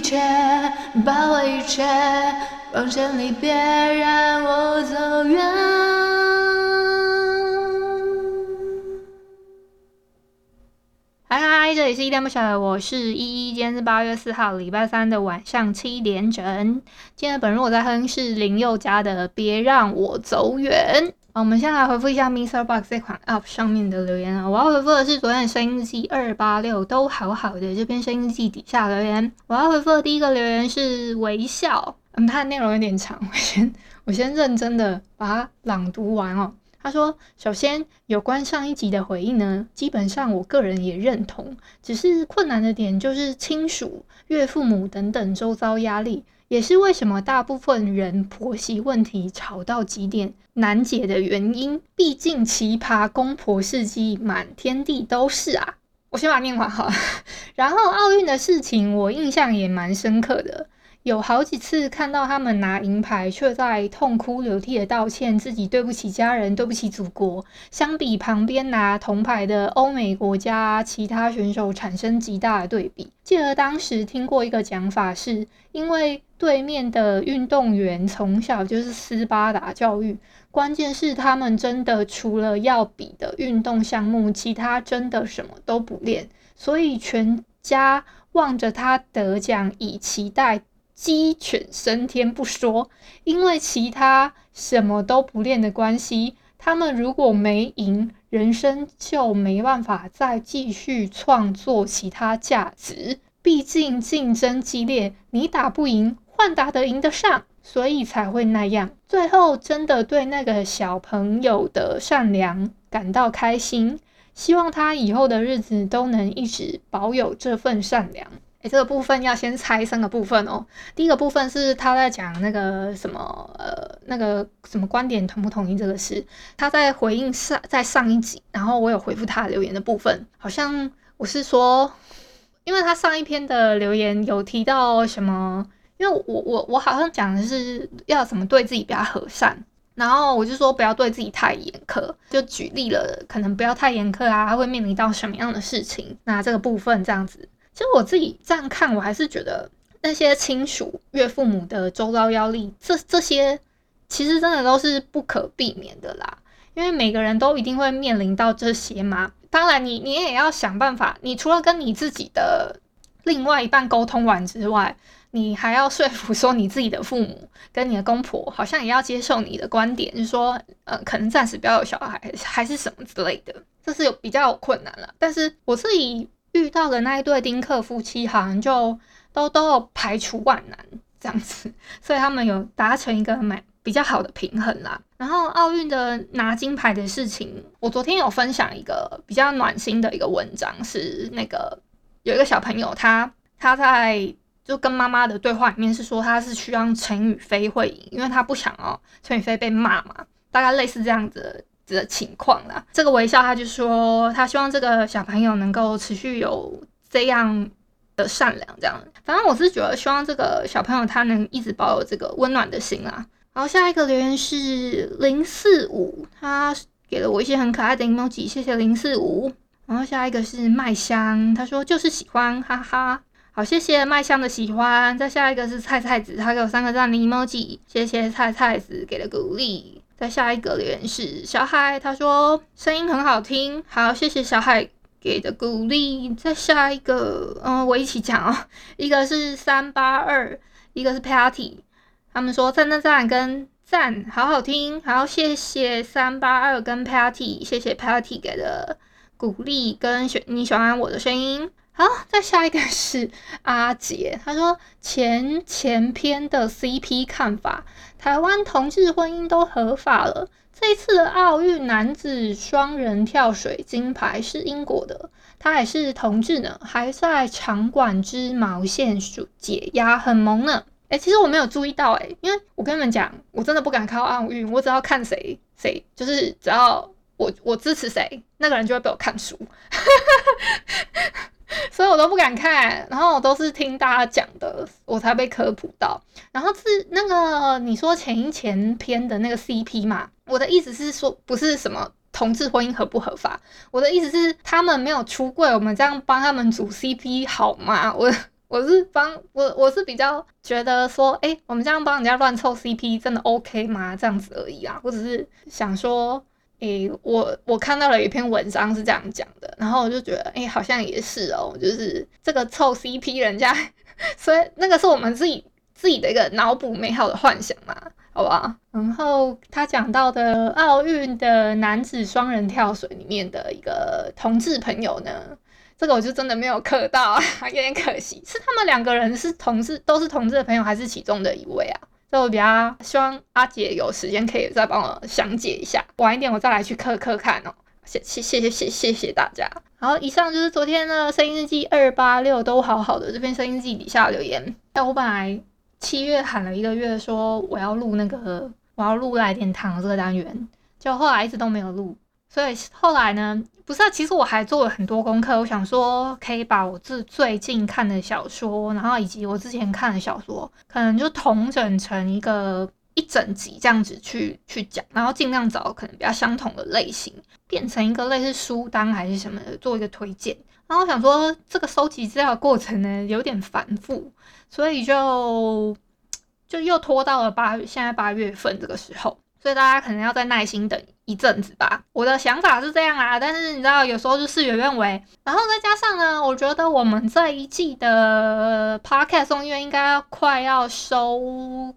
一切，把握一切，往前离，别让我走远。嗨嗨，这里是依恋不舍，我是依依。今天是八月四号，礼拜三的晚上七点整。今天的本日我在哼是林宥嘉的《别让我走远》。我们先来回复一下 Mr. Box 这款 App 上面的留言啊。我要回复的是昨天的声音日记二八六都好好的这篇声音日记底下留言。我要回复的第一个留言是微笑，嗯，它的内容有点长，我先我先认真的把它朗读完哦。他说：“首先，有关上一集的回应呢，基本上我个人也认同，只是困难的点就是亲属、岳父母等等周遭压力，也是为什么大部分人婆媳问题吵到极点难解的原因。毕竟奇葩公婆事迹满天地都是啊。”我先把它念完好了。然后奥运的事情，我印象也蛮深刻的。有好几次看到他们拿银牌，却在痛哭流涕的道歉自己对不起家人，对不起祖国。相比旁边拿铜牌的欧美国家其他选手，产生极大的对比。记得当时听过一个讲法是，是因为对面的运动员从小就是斯巴达教育，关键是他们真的除了要比的运动项目，其他真的什么都不练，所以全家望着他得奖，以期待。鸡犬升天不说，因为其他什么都不练的关系，他们如果没赢，人生就没办法再继续创作其他价值。毕竟竞争激烈，你打不赢，换打得赢得上，所以才会那样。最后真的对那个小朋友的善良感到开心，希望他以后的日子都能一直保有这份善良。诶，这个部分要先拆三个部分哦。第一个部分是他在讲那个什么，呃，那个什么观点同不同意这个事。他在回应上，在上一集，然后我有回复他留言的部分，好像我是说，因为他上一篇的留言有提到什么，因为我我我好像讲的是要怎么对自己比较和善，然后我就说不要对自己太严苛，就举例了，可能不要太严苛啊，他会面临到什么样的事情。那这个部分这样子。就我自己这样看，我还是觉得那些亲属、岳父母的周遭压力，这这些其实真的都是不可避免的啦。因为每个人都一定会面临到这些嘛。当然你，你也要想办法。你除了跟你自己的另外一半沟通完之外，你还要说服说你自己的父母跟你的公婆，好像也要接受你的观点，就是说，呃，可能暂时不要有小孩，还是什么之类的。这是有比较有困难了。但是我自己。遇到的那一对丁克夫妻，好像就都都排除万难这样子，所以他们有达成一个蛮比较好的平衡啦。然后奥运的拿金牌的事情，我昨天有分享一个比较暖心的一个文章，是那个有一个小朋友他他在就跟妈妈的对话里面是说他是希望陈雨菲会赢，因为他不想要陈雨菲被骂嘛，大概类似这样子。的情况啦，这个微笑他就说，他希望这个小朋友能够持续有这样的善良，这样。反正我是觉得，希望这个小朋友他能一直保有这个温暖的心啦。然后下一个留言是零四五，他给了我一些很可爱的 emoji，谢谢零四五。然后下一个是麦香，他说就是喜欢，哈哈。好，谢谢麦香的喜欢。再下一个是菜菜子，他给我三个赞的 emoji，谢谢菜菜子给的鼓励。再下一个留言是小海，他说声音很好听，好，谢谢小海给的鼓励。再下一个，嗯，我一起讲哦，一个是三八二，一个是 Patty，他们说赞赞赞跟赞，好好听，好，谢谢三八二跟 Patty，谢谢 Patty 给的鼓励跟喜你喜欢我的声音。好，再下一个是阿杰，他说前前篇的 CP 看法。台湾同志婚姻都合法了，这一次的奥运男子双人跳水金牌是英国的，他还是同志呢，还在场馆织毛线束解压，很萌呢。哎、其实我没有注意到哎、因为我跟你们讲，我真的不敢靠奥运，我只要看谁谁，就是只要我我支持谁，那个人就会被我看输。所以我都不敢看，然后我都是听大家讲的，我才被科普到。然后是那个你说前一前篇的那个 CP 嘛，我的意思是说不是什么同志婚姻合不合法，我的意思是他们没有出柜，我们这样帮他们组 CP 好吗？我我是帮我我是比较觉得说，哎、我们这样帮人家乱凑 CP 真的 OK 吗？这样子而已啊，我只是想说。诶、我我看到了一篇文章是这样讲的，然后我就觉得，诶、好像也是哦，就是这个凑 CP 人家，所以那个是我们自己自己的一个脑补美好的幻想嘛，好不好？然后他讲到的奥运的男子双人跳水里面的一个同志朋友呢，这个我就真的没有磕到，有点可惜，是他们两个人是同志，都是同志的朋友，还是其中的一位啊？所以我比较希望阿姐有时间可以再帮我详解一下，晚一点我再来去磕磕看哦。谢谢谢谢谢谢谢大家。好，以上就是昨天的声音日记二八六都好好的这篇声音日记底下留言。但我本来七月喊了一个月说我要录那个我要录来点糖这个单元，就后来一直都没有录。所以后来呢，不是，其实我还做了很多功课。我想说，可以把我自最近看的小说，然后以及我之前看的小说，可能就统整成一个一整集这样子去去讲，然后尽量找可能比较相同的类型，变成一个类似书单还是什么的，做一个推荐。然后我想说，这个收集资料的过程呢，有点繁复，所以就就又拖到了八，现在八月份这个时候。所以大家可能要再耐心等一阵子吧。我的想法是这样啊，但是你知道，有时候就事与愿违。然后再加上呢，我觉得我们这一季的 Podcast 送医院应该快要收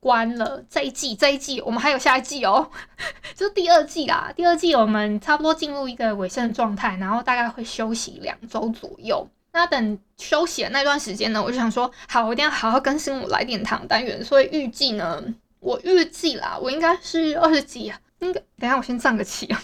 官了。这一季，这一季我们还有下一季哦，就是第二季啦。第二季我们差不多进入一个尾声的状态，然后大概会休息两周左右。那等休息的那段时间呢，我就想说，好，我一定要好好更新我来点糖单元。所以预计呢。我预计啦，我应该是二十几啊，应该等下我先胀个气啊，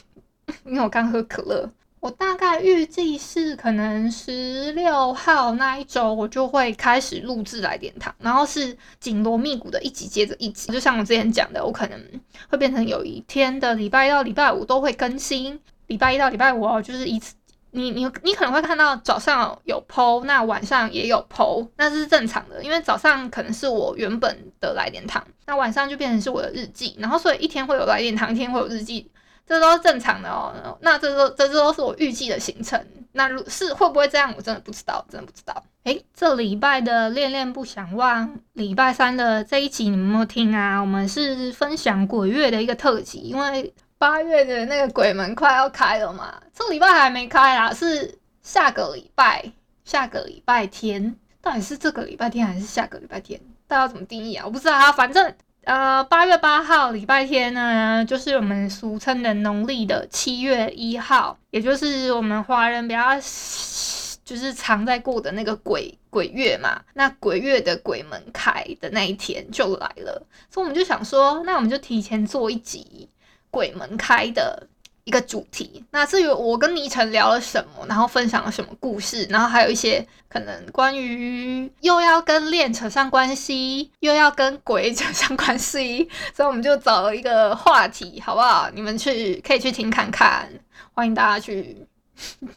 因为我刚喝可乐。我大概预计是可能十六号那一周，我就会开始录制来点糖，然后是紧锣密鼓的一集接着一集，就像我之前讲的，我可能会变成有一天的礼拜一到礼拜五都会更新，礼拜一到礼拜五哦，就是一次。你你你可能会看到早上有 po，那晚上也有 po，那这是正常的，因为早上可能是我原本的来电糖，那晚上就变成是我的日记，然后所以一天会有来电糖，一天会有日记，这都是正常的哦。那这都这都是我预计的行程，那如是会不会这样，我真的不知道，真的不知道。诶，这礼拜的恋恋不想忘，礼拜三的这一集你们有没有听啊？我们是分享鬼月的一个特辑，因为。八月的那个鬼门快要开了嘛？这礼拜还没开啦，是下个礼拜，下个礼拜天，到底是这个礼拜天还是下个礼拜天？大家怎么定义啊？我不知道啊，反正呃，八月八号礼拜天呢，就是我们俗称的农历的七月一号，也就是我们华人比较就是常在过的那个鬼鬼月嘛。那鬼月的鬼门开的那一天就来了，所以我们就想说，那我们就提前做一集。鬼门开的一个主题。那至于我跟倪晨聊了什么，然后分享了什么故事，然后还有一些可能关于又要跟恋扯上关系，又要跟鬼扯上关系，所以我们就找了一个话题，好不好？你们去可以去听看看，欢迎大家去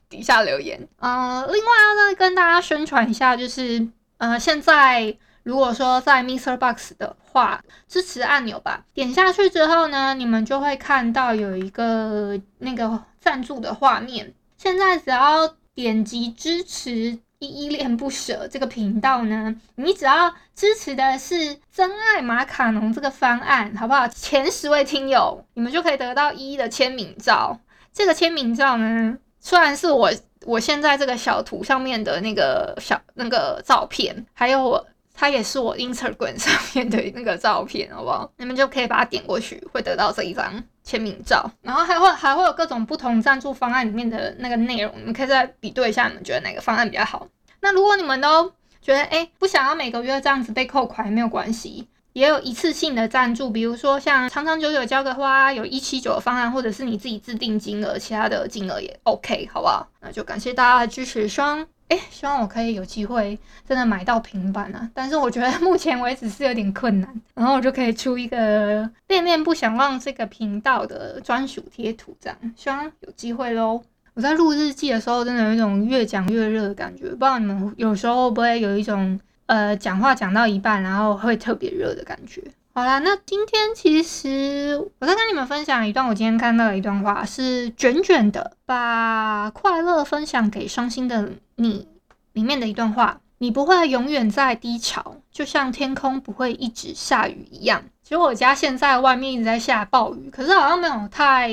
底下留言。嗯、另外要再跟大家宣传一下，就是呃，现在。如果说在 MixerBox 的话，支持按钮吧，点下去之后呢，你们就会看到有一个那个赞助的画面。现在只要点击支持依依恋不舍这个频道呢，你只要支持的是真爱马卡龙这个方案，好不好？前十位听友，你们就可以得到依依的签名照。这个签名照呢，虽然是我我现在这个小图上面的那个小那个照片，还有我。它也是我 Instagram 上面的那个照片，好不好？你们就可以把它点过去，会得到这一张签名照。然后还会还会有各种不同赞助方案里面的那个内容，你们可以再比对一下，你们觉得哪个方案比较好？那如果你们都觉得哎，不想要每个月这样子被扣款也没有关系，也有一次性的赞助，比如说像长长久久交个花，有一七九的方案，或者是你自己自定金额，其他的金额也 OK，好不好？那就感谢大家的支持，双哎，希望我可以有机会真的买到平板啊！但是我觉得 目前为止是有点困难，然后我就可以出一个恋恋不想忘这个频道的专属贴图，这样希望有机会喽。我在录日记的时候，真的有一种越讲越热的感觉，不知道你们有时候不会有一种。呃，讲话讲到一半，然后会特别热的感觉。好啦，那今天其实我再跟你们分享一段我今天看到的一段话，是卷卷的，把快乐分享给伤心的你里面的一段话。你不会永远在低潮，就像天空不会一直下雨一样。其实我家现在外面一直在下暴雨，可是好像没有太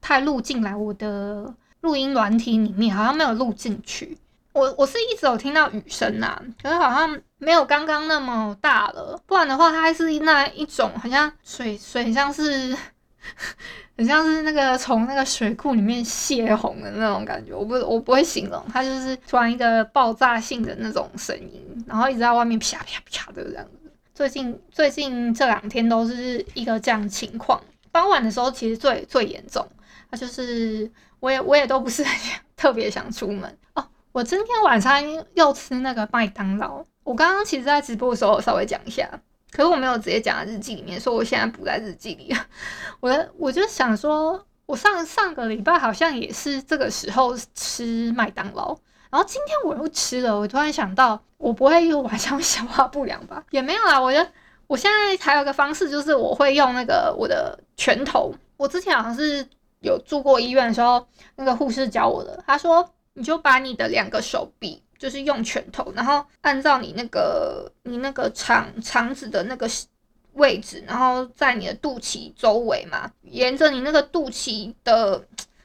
太录进来我的录音软体里面，好像没有录进去。我我是一直有听到雨声呐，可是好像没有刚刚那么大了。不然的话，它还是那一种，好像水水，像是很像是那个从那个水库里面泄洪的那种感觉。我不我不会形容，它就是突然一个爆炸性的那种声音，然后一直在外面啪啪啪的这样子。最近最近这两天都是一个这样情况。傍晚的时候其实最最严重，它就是我也我也都不是特别想出门哦。我今天晚上要吃那个麦当劳。我刚刚其实，在直播的时候稍微讲一下，可是我没有直接讲在日记里面，说我现在补在日记里。我我就想说，我上上个礼拜好像也是这个时候吃麦当劳，然后今天我又吃了。我突然想到，我不会又晚上消化不良吧？也没有啦。我觉得我现在还有个方式，就是我会用那个我的拳头。我之前好像是有住过医院的时候，那个护士教我的，他说。你就把你的两个手臂，就是用拳头，然后按照你那个你那个肠肠子的那个位置，然后在你的肚脐周围嘛，沿着你那个肚脐的，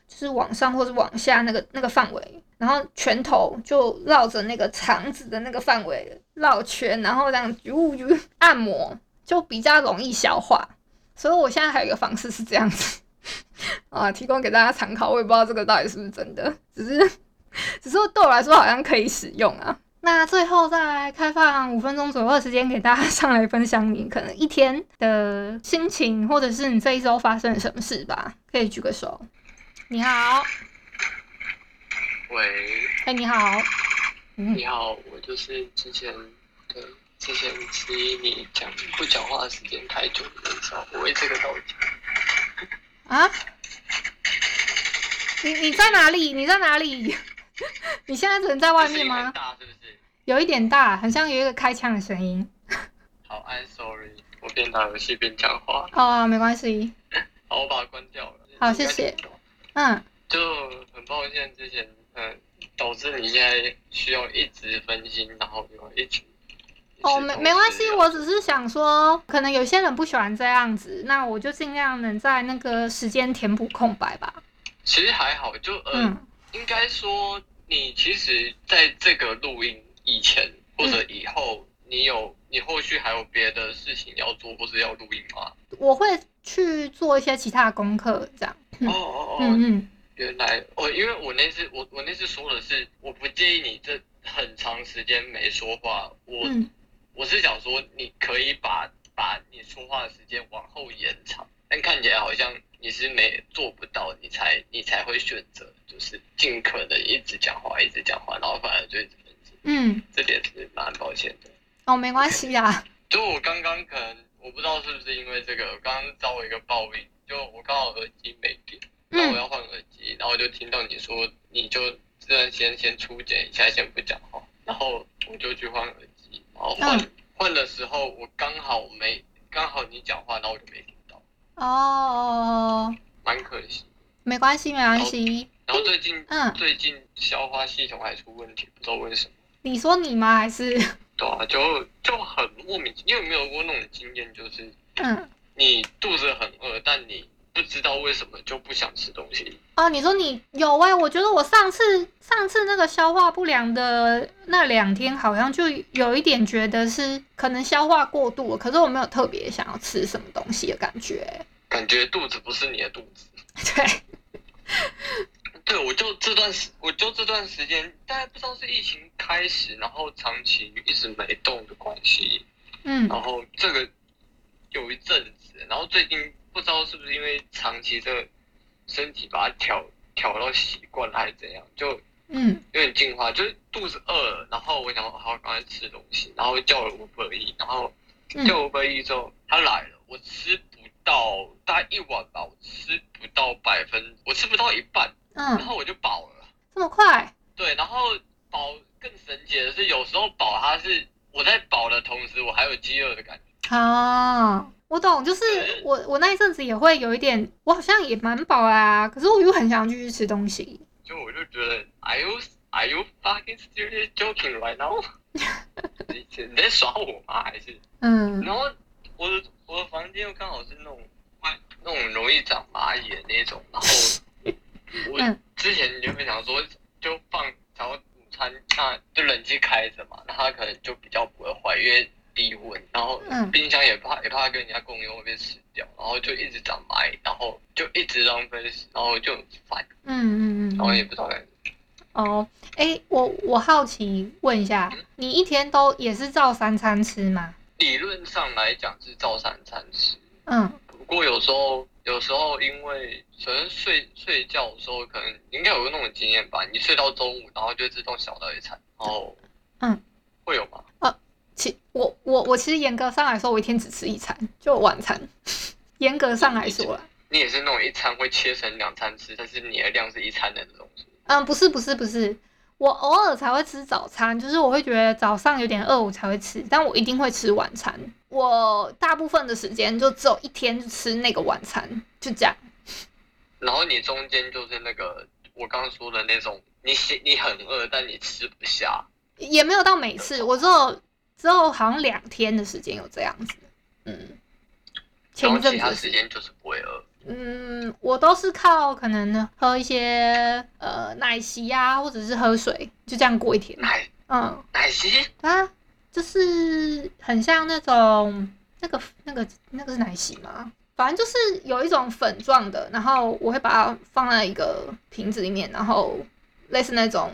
就是往上或者往下那个那个范围，然后拳头就绕着那个肠子的那个范围绕圈，然后这样啾啾按摩，就比较容易消化。所以我现在还有一个方式是这样子 啊，提供给大家参考。我也不知道这个到底是不是真的，只是。只是对我来说好像可以使用啊。那最后再开放五分钟左右的时间给大家上来分享你可能一天的心情，或者是你这一周发生了什么事吧。可以举个手。你好。喂。哎，你好。嗯。你好，我就是之前对之前质疑你讲不讲话的时间太久的那时候，我为这个道歉。啊？你你在哪里？你在哪里？你现在只能在外面吗？大是不是？有一点大，很像有一个开枪的声音。好，I'm sorry，我边打游戏边讲话。哦，没关系。好，我把它关掉了。好，谢谢。嗯。就很抱歉之前，嗯，导致你现在需要一直分心，然后又一直。哦，没没关系，我只是想说，可能有些人不喜欢这样子，那我就尽量能在那个时间填补空白吧。其实还好，就呃。嗯应该说，你其实在这个录音以前或者以后，你有你后续还有别的事情要做，或是要录音吗？我会去做一些其他的功课，这样。哦哦哦，嗯嗯，原来哦，因为我那次我我那次说的是，我不介意你这很长时间没说话，我、嗯、我是想说，你可以把把你说话的时间往后延长，但看起来好像。你是没做不到，你才你才会选择，就是尽可能一直讲话，一直讲话，然后反而就一直分心。嗯，这点是蛮抱歉的。哦，没关系呀。就我刚刚可能我不知道是不是因为这个，刚刚遭我一个报应，就我刚好耳机没电，那我要换耳机，然后我就听到你说，你就这段时间先初剪一下，先不讲话，然后我就去换耳机，然后换换的时候我刚好没，刚好你讲话，然后我就没听。哦，蛮可惜。没关系，没关系。然后最近，嗯，最近消化系统还出问题，不知道为什么。你说你吗？还是？对啊，就就很莫名。你有没有过那种经验，就是，嗯，你肚子很饿，但你不知道为什么就不想吃东西。哦，你说你有哎、欸？我觉得我上次上次那个消化不良的那两天，好像就有一点觉得是可能消化过度了，可是我没有特别想要吃什么东西的感觉、欸。感觉肚子不是你的肚子，对，对，我就这段时，我就这段时间，大家不知道是疫情开始，然后长期一直没动的关系，嗯，然后这个有一阵子，然后最近不知道是不是因为长期这个身体把它调调到习惯了还是怎样，就嗯有点进化，就是肚子饿了，然后我想好好赶快吃东西，然后叫了 Uber Eats，然后叫 Uber Eats 之后他来了，我吃不到大概一碗吧，我吃不到百分，我吃不到一半，嗯，然后我就饱了，这么快？对，然后饱更神奇的是，有时候饱它是我在饱的同时，我还有饥饿的感觉。啊，我懂，就是我我那一阵子也会有一点，我好像也蛮饱啊，可是我又很想继续吃东西。就我就觉得，Are you Are you fucking seriously joking right now？你你在耍我吗？还是嗯？然后我的我的房间又刚好是那种那种容易长蚂蚁的那种，然后 我之前就会想说。就放，然后午餐那就冷气开着嘛，那它可能就比较不会坏，因为低温。然后冰箱也怕，也怕跟人家共用会被吃掉，然后就一直长蚂蚁，然后就一直浪费，然后就很烦。嗯嗯嗯。然后也不知道该。哦，哎，我我好奇问一下，嗯、你一天都也是照三餐吃吗？理论上来讲是照三餐吃。嗯。不过有时候。有时候因为可能睡睡觉的时候，可能应该有个那种经验吧。你睡到中午，然后就自动小到一餐，然后嗯，会有吗？呃，其我我我其实严格上来说，我一天只吃一餐，就晚餐。严格上来说啦，你也是那种一餐会切成两餐吃，但是你的量是一餐的那种。嗯，不是不是不是，我偶尔才会吃早餐，就是我会觉得早上有点饿，我才会吃，但我一定会吃晚餐。我大部分的时间就只有一天吃那个晚餐，就这样。然后你中间就是那个我刚刚说的那种，你你很饿，但你吃不下。也没有到每次，我只有只有好像两天的时间有这样子。嗯。前一阵子时间就是不会饿。嗯，我都是靠可能呢喝一些呃奶昔呀、啊，或者是喝水，就这样过一天。奶嗯奶昔啊。就是很像那种那个那个那个是奶昔吗？反正就是有一种粉状的，然后我会把它放在一个瓶子里面，然后类似那种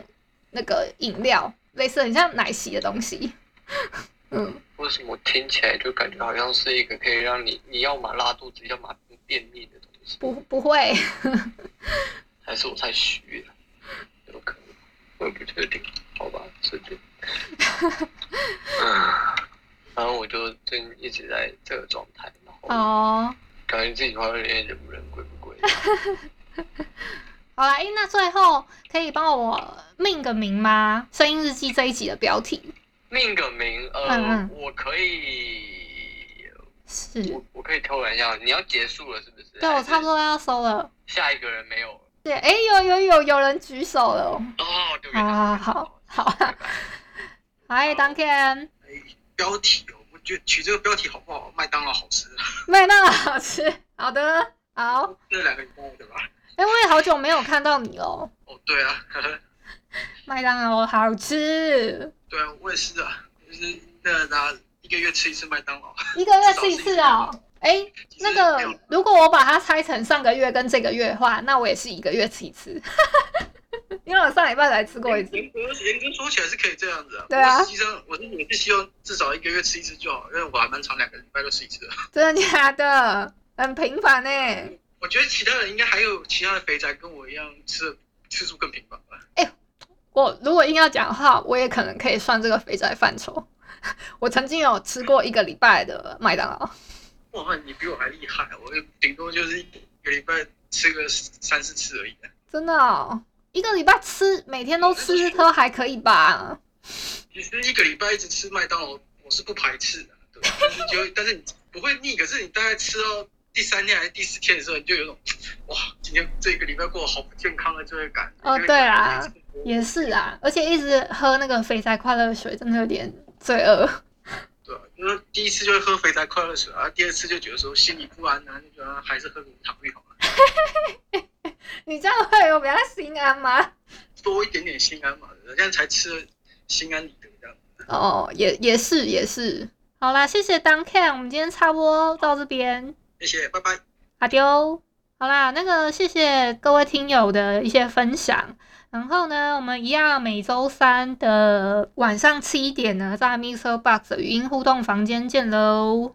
那个饮料，类似很像奶昔的东西。嗯，为什么听起来就感觉好像是一个可以让你你要么拉肚子，要么便秘的东西？不不会，还是我太虚了？有可能，我也不确定。好吧，随便。然后我就最近一直在这个状态，然后哦，感觉自己好像有点人不人鬼不鬼。好啦，哎，那最后可以帮我命个名吗？声音日记这一集的标题。命个名，呃，嗯嗯我可以，是，我我可以偷玩一下，你要结束了是不是？对，我差不多要收了。下一个人没有。对，哎，有有有有人举手了。哦，对，好好好，好啊。嗨，Duncan。标题哦，我觉得取这个标题好不好？麦当劳好吃。麦当劳好吃，好的，好。这两个你帮我对吧？哎，我也好久没有看到你了。哦，对啊。麦当劳好吃。对啊，我也是啊，就是那拿一个月吃一次麦当劳。一个月吃一次哦。哎，那个，如果我把它拆成上个月跟这个月的话，那我也是一个月吃一次。因为我上礼拜才吃过一次。严格严格说起来是可以这样子啊。对啊。实际上，我是也是希望至少一个月吃一次就好，因为我还蛮常两个礼拜都吃一次的。真的假的？很频繁呢。我觉得其他人应该还有其他的肥宅跟我一样吃的次数更频繁吧。哎，我如果硬要讲的话，我也可能可以算这个肥宅范畴。我曾经有吃过一个礼拜的麦当劳。哇，你比我还厉害！我顶多就是一个礼拜吃个三四次而已。真的哦？一个礼拜吃，每天都吃，都还可以吧？其实一个礼拜一直吃麦当劳，我是不排斥的，对吧？但是就，但是你不会腻。可是你大概吃到第三天还是第四天的时候，你就有种 哇，今天这个礼拜过得好不健康的这个感觉。哦，对啊，也是啊，而且一直喝那个肥宅快乐水，真的有点罪恶。对，因为第一次就会喝肥宅快乐水啊，第二次就觉得说心里不安啊，就觉得还是喝无糖绿好了。你这样会有比较心安吗？多一点点心安嘛，人家才吃了心安理得这样。哦，也也是也是。好啦，谢谢 Duncan，我们今天差不多到这边。谢谢，拜拜。阿丢。好啦，那个谢谢各位听友的一些分享。然后呢，我们一样每周三的晚上七点呢，在 MixerBox 语音互动房间见喽。